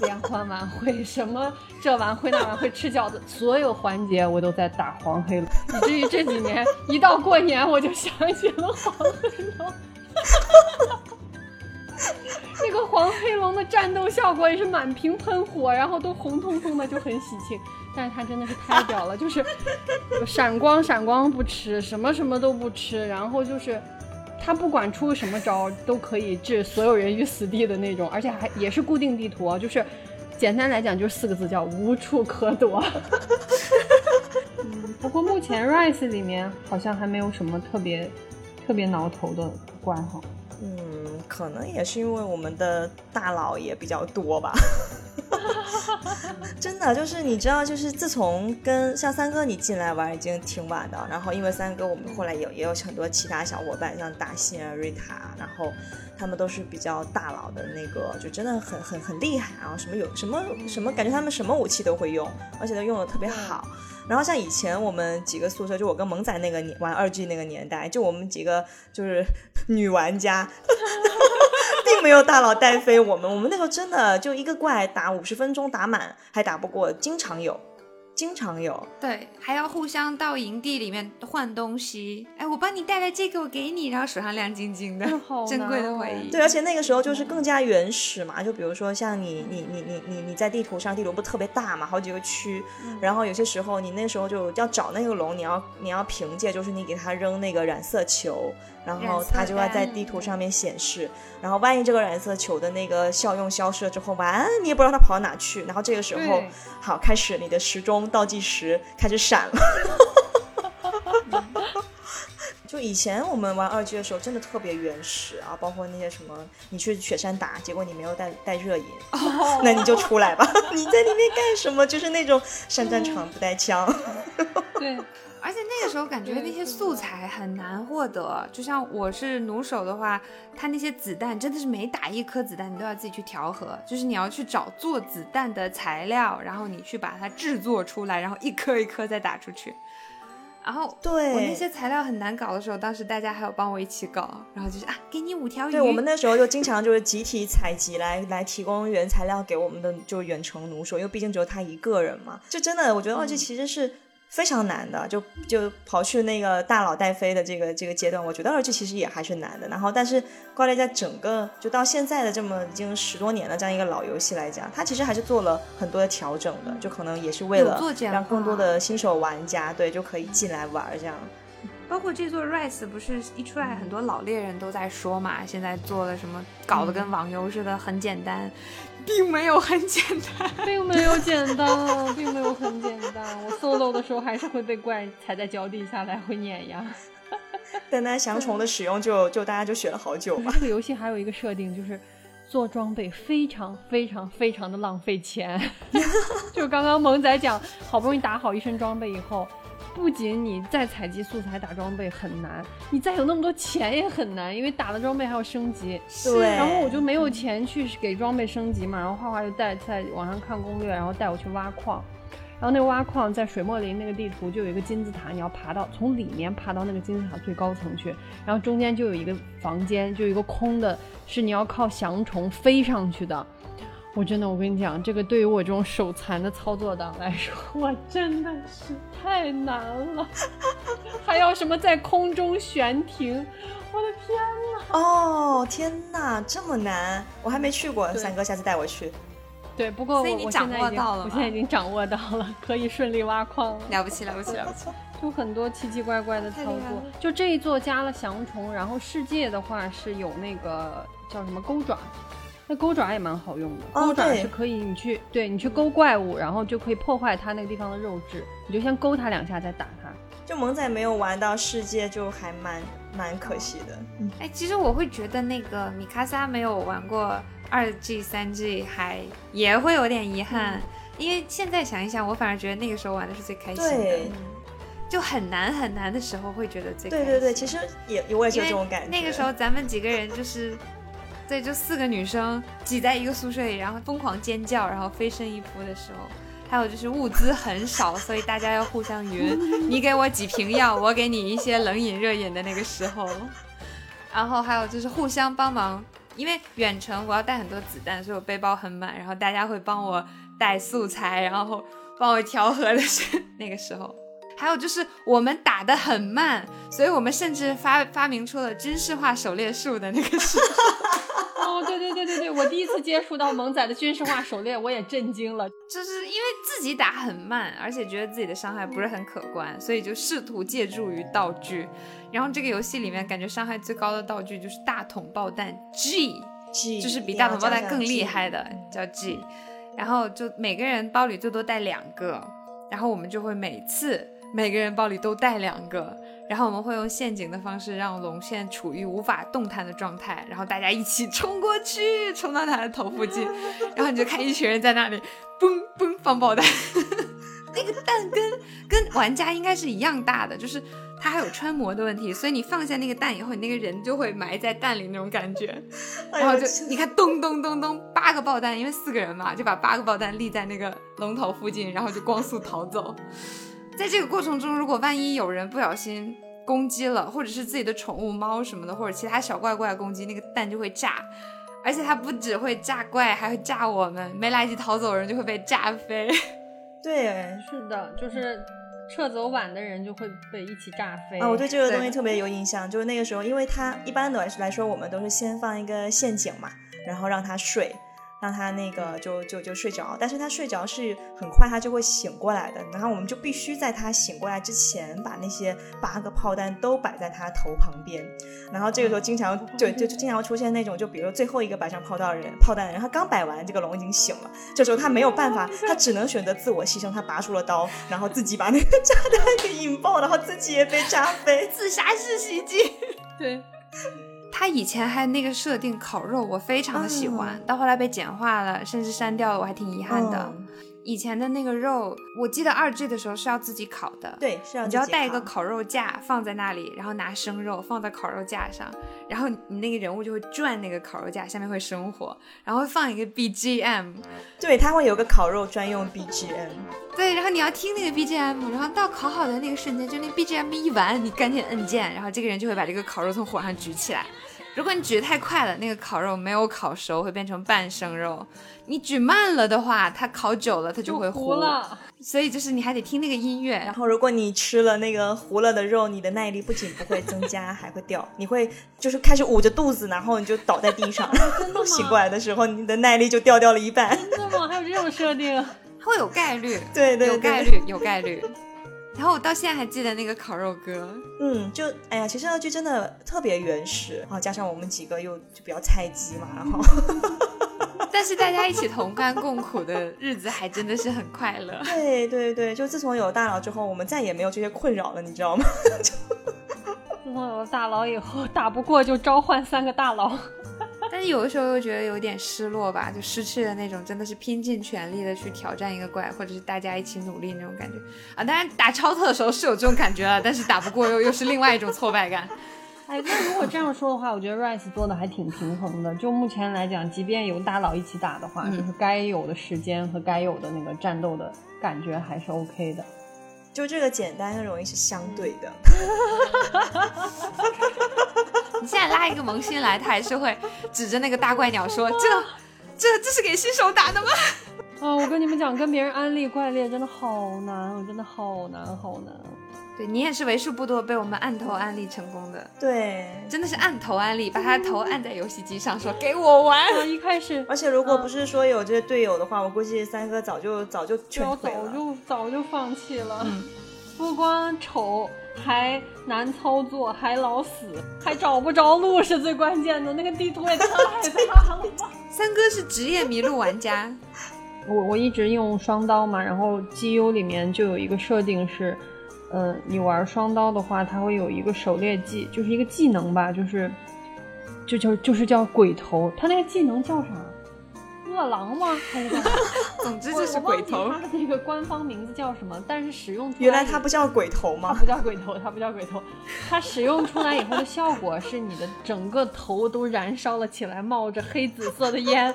联欢晚会，什么？这晚会那晚会，吃饺子，所有环节我都在打黄黑龙，以至于这几年一到过年我就想起了。黄黑龙。那个黄黑龙的战斗效果也是满屏喷火，然后都红彤彤的，就很喜庆。但是他真的是太屌了，就是 闪光闪光不吃，什么什么都不吃，然后就是他不管出什么招都可以置所有人于死地的那种，而且还也是固定地图啊，就是简单来讲就是四个字叫无处可躲。嗯，不过目前 Rise 里面好像还没有什么特别特别挠头的怪哈。嗯，可能也是因为我们的大佬也比较多吧。真的就是你知道，就是自从跟像三哥你进来玩已经挺晚的，然后因为三哥我们后来有也有很多其他小伙伴，像大信啊、瑞塔，然后他们都是比较大佬的那个，就真的很很很厉害，然后什么有什么什么，感觉他们什么武器都会用，而且都用的特别好。然后像以前我们几个宿舍，就我跟萌仔那个年玩二 G 那个年代，就我们几个就是 女玩家，并没有大佬带飞我们。我们那时候真的就一个怪打五十分钟打满还打不过，经常有。经常有，对，还要互相到营地里面换东西。哎，我帮你带来这个，我给你，然后手上亮晶晶的，珍贵的回忆。对，而且那个时候就是更加原始嘛，就比如说像你，你，你，你，你，你在地图上，地图不特别大嘛，好几个区，然后有些时候你那时候就要找那个龙，你要你要凭借就是你给它扔那个染色球。然后它就要在地图上面显示，然后万一这个染色球的那个效用消失了之后，完你也不知道它跑到哪去。然后这个时候，好开始你的时钟倒计时开始闪了。就以前我们玩二 G 的时候，真的特别原始啊，包括那些什么，你去雪山打，结果你没有带带热饮，那你就出来吧，你在里面干什么？就是那种上战场不带枪。对。而且那个时候感觉那些素材很难获得，就像我是弩手的话，他那些子弹真的是每打一颗子弹，你都要自己去调和，就是你要去找做子弹的材料，然后你去把它制作出来，然后一颗一颗再打出去。然后对我那些材料很难搞的时候，当时大家还有帮我一起搞，然后就是啊，给你五条鱼。对我们那时候就经常就是集体采集来来提供原材料给我们的就远程弩手，因为毕竟只有他一个人嘛，就真的我觉得哦，这其实是。非常难的，就就跑去那个大佬带飞的这个这个阶段，我觉得二 G 其实也还是难的。然后，但是高雷在整个就到现在的这么已经十多年的这样一个老游戏来讲，它其实还是做了很多的调整的，就可能也是为了让更多的新手玩家对就可以进来玩这样。包括这座 Rise 不是一出来，很多老猎人都在说嘛，现在做的什么搞得跟网游似的，很简单。并没有很简单，并没有简单，并没有很简单。我 solo 的时候还是会被怪踩在脚底下来回碾压。单单降虫的使用就就大家就学了好久吧。这个游戏还有一个设定就是做装备非常非常非常的浪费钱。就刚刚萌仔讲，好不容易打好一身装备以后。不仅你再采集素材打装备很难，你再有那么多钱也很难，因为打了装备还要升级。对。然后我就没有钱去给装备升级嘛，然后画画就带在网上看攻略，然后带我去挖矿。然后那个挖矿在水墨林那个地图就有一个金字塔，你要爬到从里面爬到那个金字塔最高层去，然后中间就有一个房间，就有一个空的，是你要靠翔虫飞上去的。我真的，我跟你讲，这个对于我这种手残的操作党来说，我真的是太难了。还要什么在空中悬停？我的天哪！哦，天哪，这么难，我还没去过。三哥，下次带我去。对，不过我我掌握到了，我现在已经掌握到了，可以顺利挖矿了。了不起，了不起，了不起！就很多奇奇怪怪的操作。就这一座加了翔虫，然后世界的话是有那个叫什么钩爪。那钩爪也蛮好用的，钩爪是可以你去对你去勾怪物，然后就可以破坏它那个地方的肉质，你就先勾它两下再打它。就萌仔没有玩到世界，就还蛮蛮可惜的。哎，其实我会觉得那个米卡莎没有玩过二 G 三 G，还也会有点遗憾，因为现在想一想，我反而觉得那个时候玩的是最开心的。就很难很难的时候会觉得最对对对，其实也我也有这种感觉。那个时候咱们几个人就是。对，就四个女生挤在一个宿舍里，然后疯狂尖叫，然后飞身一扑的时候，还有就是物资很少，所以大家要互相匀，你给我几瓶药，我给你一些冷饮热饮的那个时候。然后还有就是互相帮忙，因为远程我要带很多子弹，所以我背包很满，然后大家会帮我带素材，然后帮我调和的是 那个时候。还有就是我们打得很慢，所以我们甚至发发明出了军事化狩猎术的那个时候。哦，对对对对对，我第一次接触到萌仔的军事化狩猎，我也震惊了。就是因为自己打很慢，而且觉得自己的伤害不是很可观，所以就试图借助于道具。然后这个游戏里面感觉伤害最高的道具就是大桶爆弹 G，G 就是比大桶爆弹更厉害的叫 G。然后就每个人包里最多带两个，然后我们就会每次每个人包里都带两个，然后我们会用陷阱的方式让龙现处于无法动弹的状态，然后大家一起冲过去，冲到他的头附近，然后你就看一群人在那里嘣嘣放爆弹，那个弹跟跟玩家应该是一样大的，就是它还有穿模的问题，所以你放下那个弹以后，你那个人就会埋在弹里那种感觉，然后就你看咚咚咚咚八个爆弹，因为四个人嘛，就把八个爆弹立在那个龙头附近，然后就光速逃走。在这个过程中，如果万一有人不小心攻击了，或者是自己的宠物猫什么的，或者其他小怪怪攻击，那个蛋就会炸。而且它不只会炸怪，还会炸我们，没来及逃走的人就会被炸飞。对是的，就是撤走晚的人就会被一起炸飞。啊，我对这个东西特别有印象，就是那个时候，因为它一般的来说，我们都是先放一个陷阱嘛，然后让它睡，让他那个就就就睡着，但是他睡着是很快他就会醒过来的，然后我们就必须在他醒过来之前，把那些八个炮弹都摆在他头旁边，然后这个时候经常就就就经常出现那种，就比如最后一个摆上炮弹的人，炮弹的人他刚摆完，这个龙已经醒了，这时候他没有办法，他只能选择自我牺牲，他拔出了刀，然后自己把那个炸弹给引爆，然后自己也被炸飞。自杀式袭击。对，他以前还那个设定烤肉，我非常的喜欢，嗯到后来被简化了，甚至删掉了，我还挺遗憾的。嗯以前的那个肉，我记得二 G 的时候是要自己烤的，，对，是要你就要带一个烤肉架放在那里，然后拿生肉放在烤肉架上，然后你那个人物就会转那个烤肉架，下面会生火，然后会放一个 BGM，对，它会有个烤肉专用 BGM。对，然后你要听那个 BGM，然后到烤好的那个瞬间，就那 BGM 一完，你赶紧摁键，然后这个人就会把这个烤肉从火上举起来。如果你举太快了，那个烤肉没有烤熟，会变成半生肉；你举慢了的话，它烤久了它就会糊。了。所以就是你还得听那个音乐然。后，如果你吃了那个糊了的肉，你的耐力不仅不会增加，还会掉。你会就是开始捂着肚子，然后你就倒在地上，真的吗？醒过来的时候，你的耐力就掉掉了一半。真的吗？还有这种设定？会有概率，对对对，有概率，有概率。然后我到现在还记得那个烤肉歌，嗯，就哎呀，其实那句真的特别原始，然后加上我们几个又就比较菜鸡嘛，然后 但是大家一起同甘共苦的日子还真的是很快乐。对对对，就自从有大佬之后，我们再也没有这些困扰了，你知道吗？自从有了大佬以后，打不过就召唤三个大佬。但是有的时候又觉得有点失落吧，就失去了那种真的是拼尽全力的去挑战一个怪，或者是大家一起努力那种感觉啊。当然打超特的时候是有这种感觉了，但是打不过又又是另外一种挫败感。哎，那如果这样说的话，我觉得 Rise 做的还挺平衡的。就目前来讲，即便有大佬一起打的话，嗯就是该有的时间和该有的那个战斗的感觉还是 OK 的。就这个简单又容易是相对的。你现在拉一个萌新来，他还是会指着那个大怪鸟说：“这这这是给新手打的吗啊，我跟你们讲，跟别人安利怪猎真的好难，我真的好难好难。？”对你也是为数不多被我们按头安利成功的，对，真的是按头安利，把他头按在游戏机上说：“给我玩。啊，一开始而且如果不是说有这些队友的话，我估计三哥早就早就就要早。就早就放弃了，嗯不光丑，还难操作，还老死，还找不着路是最关键的。那个地图也太 大了吧！”三哥是职业迷路玩家，我我一直用双刀嘛，然后 GU 里面就有一个设定是，呃，你玩双刀的话，它会有一个狩猎技，就是一个技能吧，就是就就就是叫鬼头，它那个技能叫啥？饿狼吗？还是？总之就是鬼头。它的那个官方名字叫什么，但是使用出原来它不叫鬼头吗？它不叫鬼头，它不叫鬼头，它使用出来以后的效果是你的整个头都燃烧了起来，冒着黑紫色的烟，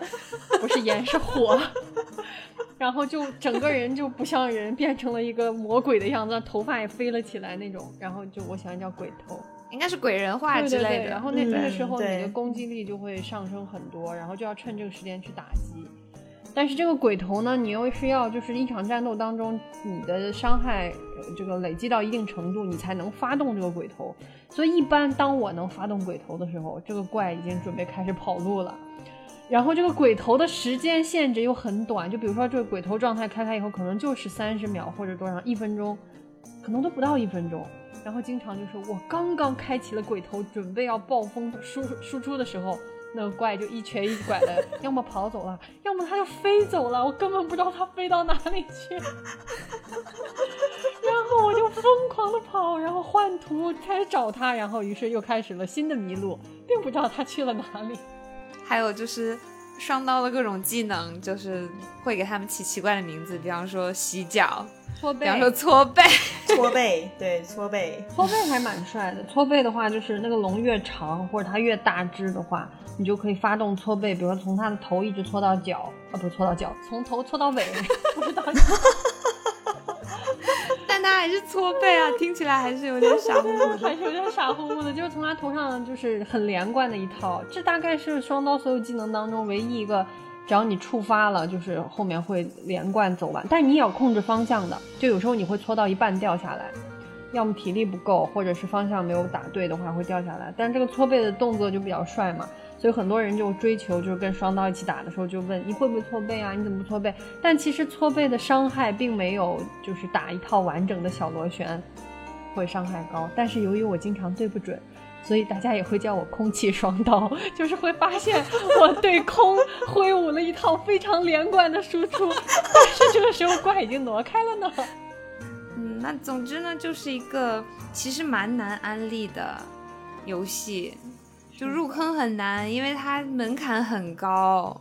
不是烟是火，然后就整个人就不像人，变成了一个魔鬼的样子，头发也飞了起来那种，然后就我喜欢叫鬼头。应该是鬼人化之类的。然后那这个时候你的攻击力就会上升很多，然后就要趁这个时间去打击。但是这个鬼头呢，你又是要就是一场战斗当中，你的伤害呃这个累积到一定程度，你才能发动这个鬼头。所以一般当我能发动鬼头的时候，这个怪已经准备开始跑路了。然后这个鬼头的时间限制又很短，就比如说这个鬼头状态开开以后，可能就是三十秒或者多少一分钟，可能都不到一分钟。然后经常就是我刚刚开启了鬼头，准备要暴风输输出的时候，那个怪就一瘸一拐的，要么跑走了，要么它就飞走了，我根本不知道它飞到哪里去。然后我就疯狂的跑，然后换图开始找它，然后于是又开始了新的迷路，并不知道它去了哪里。还有就是双刀的各种技能，就是会给他们起奇怪的名字，比方说洗脚，搓背，比方说搓背。搓背，对，搓背，搓背还蛮帅的。搓背的话，就是那个龙越长或者它越大只的话，你就可以发动搓背，比如说从它的头一直搓到脚，啊，不是搓到脚，从头搓到尾，不知道。那还是搓背啊，听起来还是有点傻乎乎的。还是有点傻乎乎的，就是从他头上就是很连贯的一套，这大概是双刀所有技能当中唯一一个，只要你触发了，就是后面会连贯走完。但你也要控制方向的，就有时候你会搓到一半掉下来，要么体力不够，或者是方向没有打对的话会掉下来。但这个搓背的动作就比较帅嘛，所以很多人就追求，就是跟双刀一起打的时候就问你会不会搓背啊？你怎么不搓背？但其实搓背的伤害并没有就是打一套完整的小螺旋会伤害高，但是由于我经常对不准。所以大家也会叫我空气双刀，就是会发现我对空挥舞了一套非常连贯的输出，但是这个时候怪已经挪开了呢。嗯，那总之呢，就是一个其实蛮难安利的游戏，就入坑很难，因为它门槛很高。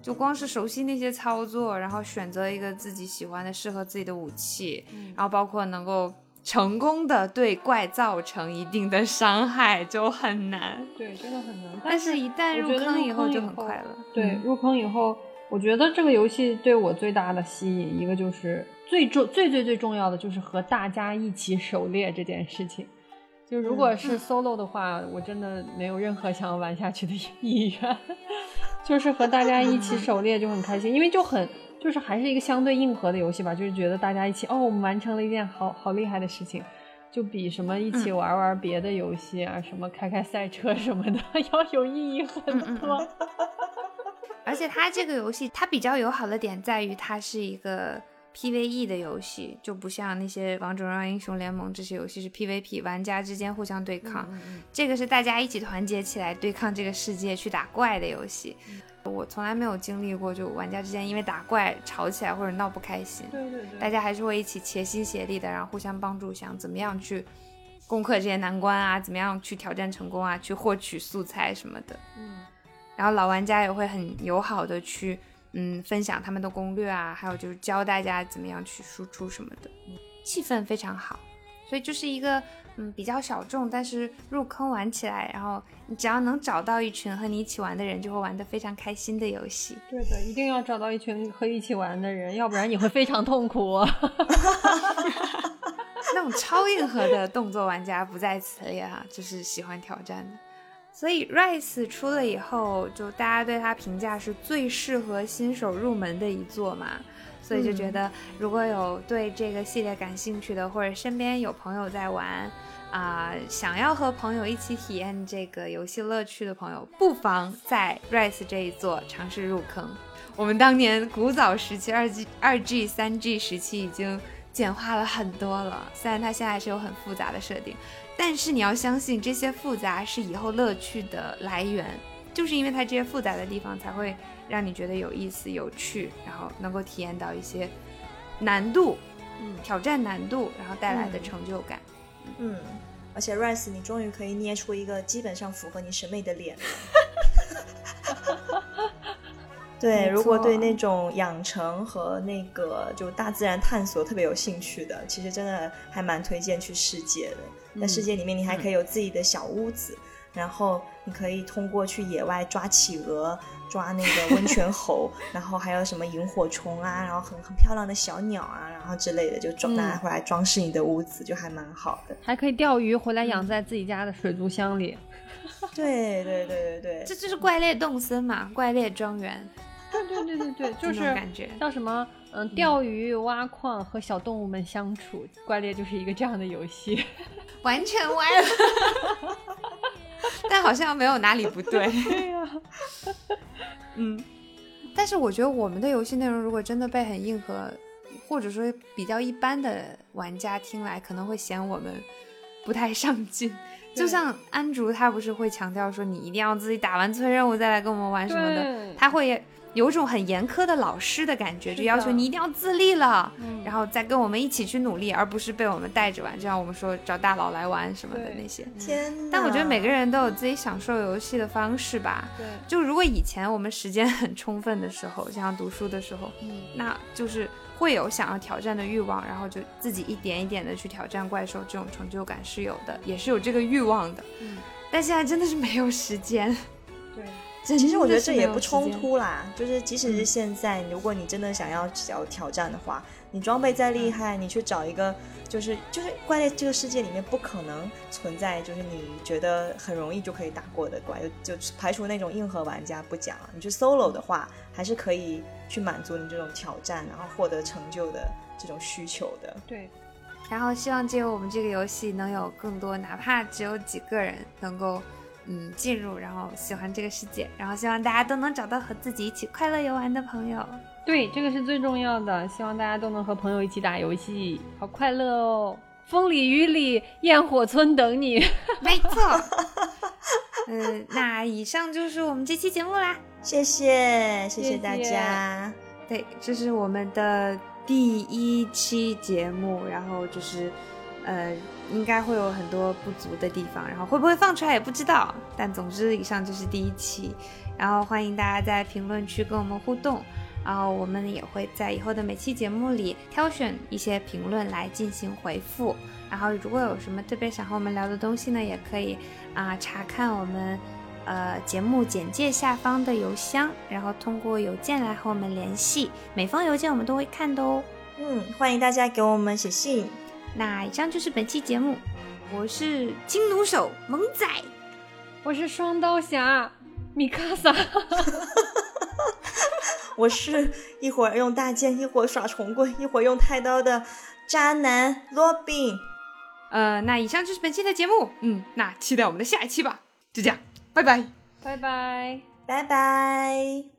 就光是熟悉那些操作，然后选择一个自己喜欢的、适合自己的武器，然后包括能够成功的对怪造成一定的伤害，就很难。对，真的很难。但是，一旦入坑以后就很快乐。对，入坑以后，我觉得这个游戏对我最大的吸引，一个就是最重、最最最重要的就是和大家一起 狩猎这件事情。就如果是 solo 的话，我真的没有任何想要玩下去的 意愿。就是和大家一起狩猎就很开心，因为就很就是还是一个相对硬核的游戏吧，就是觉得大家一起哦，我们完成了一件好好厉害的事情，就比什么一起玩玩别的游戏啊，什么开开赛车什么的 要有意义很多。而且它这个游戏它比较友好的点在于它是一个 PVE 的游戏，就不像那些王者荣耀、英雄联盟这些游戏是 PVP，玩家之间互相对抗。这个是大家一起团结起来对抗这个世界去打怪的游戏。我从来没有经历过，就玩家之间因为打怪吵起来或者闹不开心。对对对，大家还是会一起齐心协力的，然后互相帮助，想怎么样去攻克这些难关啊，怎么样去挑战成功啊，去获取素材什么的。嗯，然后老玩家也会很友好的去。嗯，分享他们的攻略啊，还有就是教大家怎么样去输出什么的，气氛非常好，所以就是一个嗯比较小众，但是入坑玩起来，然后你只要能找到一群和你一起玩的人，就会玩得非常开心的游戏。对的，一定要找到一群和一起玩的人，要不然你会非常痛苦。那种超硬核的动作玩家不在此列哈，就是喜欢挑战的。所以 Rise 出了以后，就大家对它评价是最适合新手入门的一座嘛，所以就觉得如果有对这个系列感兴趣的，或者身边有朋友在玩，啊、想要和朋友一起体验这个游戏乐趣的朋友，不妨在 Rise 这一座尝试入坑。我们当年古早时期二 G、二 G、三 G 时期已经简化了很多了，虽然它现在还是有很复杂的设定。但是你要相信，这些复杂是以后乐趣的来源，就是因为它这些复杂的地方才会让你觉得有意思、有趣，然后能够体验到一些难度、嗯挑战难度，然后带来的成就感。嗯，而且 Rice，你终于可以捏出一个基本上符合你审美的脸了。对，如果对那种养成和那个就大自然探索特别有兴趣的，其实真的还蛮推荐去世界的。在世界里面，你还可以有自己的小屋子，然后你可以通过去野外抓企鹅、抓那个温泉猴，然后还有什么萤火虫啊，然后很很漂亮的小鸟啊，然后之类的，就装拿回来装饰你的屋子，就还蛮好的。还可以钓鱼回来养在自己家的水族箱里。对对对对对，这就是怪猎动森嘛，怪猎庄园，对对对对对，就这是种感觉。叫什么？嗯，钓鱼、挖矿和小动物们相处，怪猎就是一个这样的游戏。完全歪了，但好像没有哪里不对。对呀、嗯，但是我觉得我们的游戏内容如果真的被很硬核，或者说比较一般的玩家听来，可能会嫌我们不太上进。就像安竹，他不是会强调说你一定要自己打完催任务再来跟我们玩什么的，对，他会有种很严苛的老师的感觉，就要求你一定要自立了，嗯然后再跟我们一起去努力，而不是被我们带着玩，就像我们说找大佬来玩什么的那些。天哪！但我觉得每个人都有自己享受游戏的方式吧。对，就如果以前我们时间很充分的时候，像读书的时候，嗯，那就是会有想要挑战的欲望，然后就自己一点一点的去挑战怪兽，这种成就感是有的，也是有这个欲望的。嗯但现在真的是没有时间。对，其实我觉得这也不。冲突啦，就是即使是现在，如果你真的想要要挑战的话，你装备再厉害，你去找一个就是就是怪在这个世界里面不可能存在就是你觉得很容易就可以打过的怪，就就排除那种硬核玩家不讲，你去 solo 的话，还是可以去满足你这种挑战，然后获得成就的这种需求的。对，然后希望借由我们这个游戏，能有更多哪怕只有几个人能够嗯进入，然后喜欢这个世界，然后希望大家都能找到和自己一起快乐游玩的朋友。对，这个是最重要的。希望大家都能和朋友一起打游戏，好快乐哦！风里雨里，焰火村等你。没错。嗯，那以上就是我们这期节目啦。谢谢，谢谢大谢家。对，这是我们的第一期节目，然后就是，呃，应该会有很多不足的地方，然后会不会放出来也不知道，但总之以上就是第一期，然后欢迎大家在评论区跟我们互动，然后我们也会在以后的每期节目里挑选一些评论来进行回复，然后如果有什么特别想和我们聊的东西呢，也可以啊、查看我们。呃，节目简介下方的邮箱，然后通过邮件来和我们联系。每封邮件我们都会看的哦。嗯，欢迎大家给我们写信。那以上就是本期节目，我是金弩手萌仔，我是双刀侠米卡萨。我是一会儿用大剑，一会儿耍重棍，一会儿用太刀的渣男罗宾。呃，那以上就是本期的节目，嗯，那期待我们的下一期吧。就这样，拜拜。拜拜。拜拜。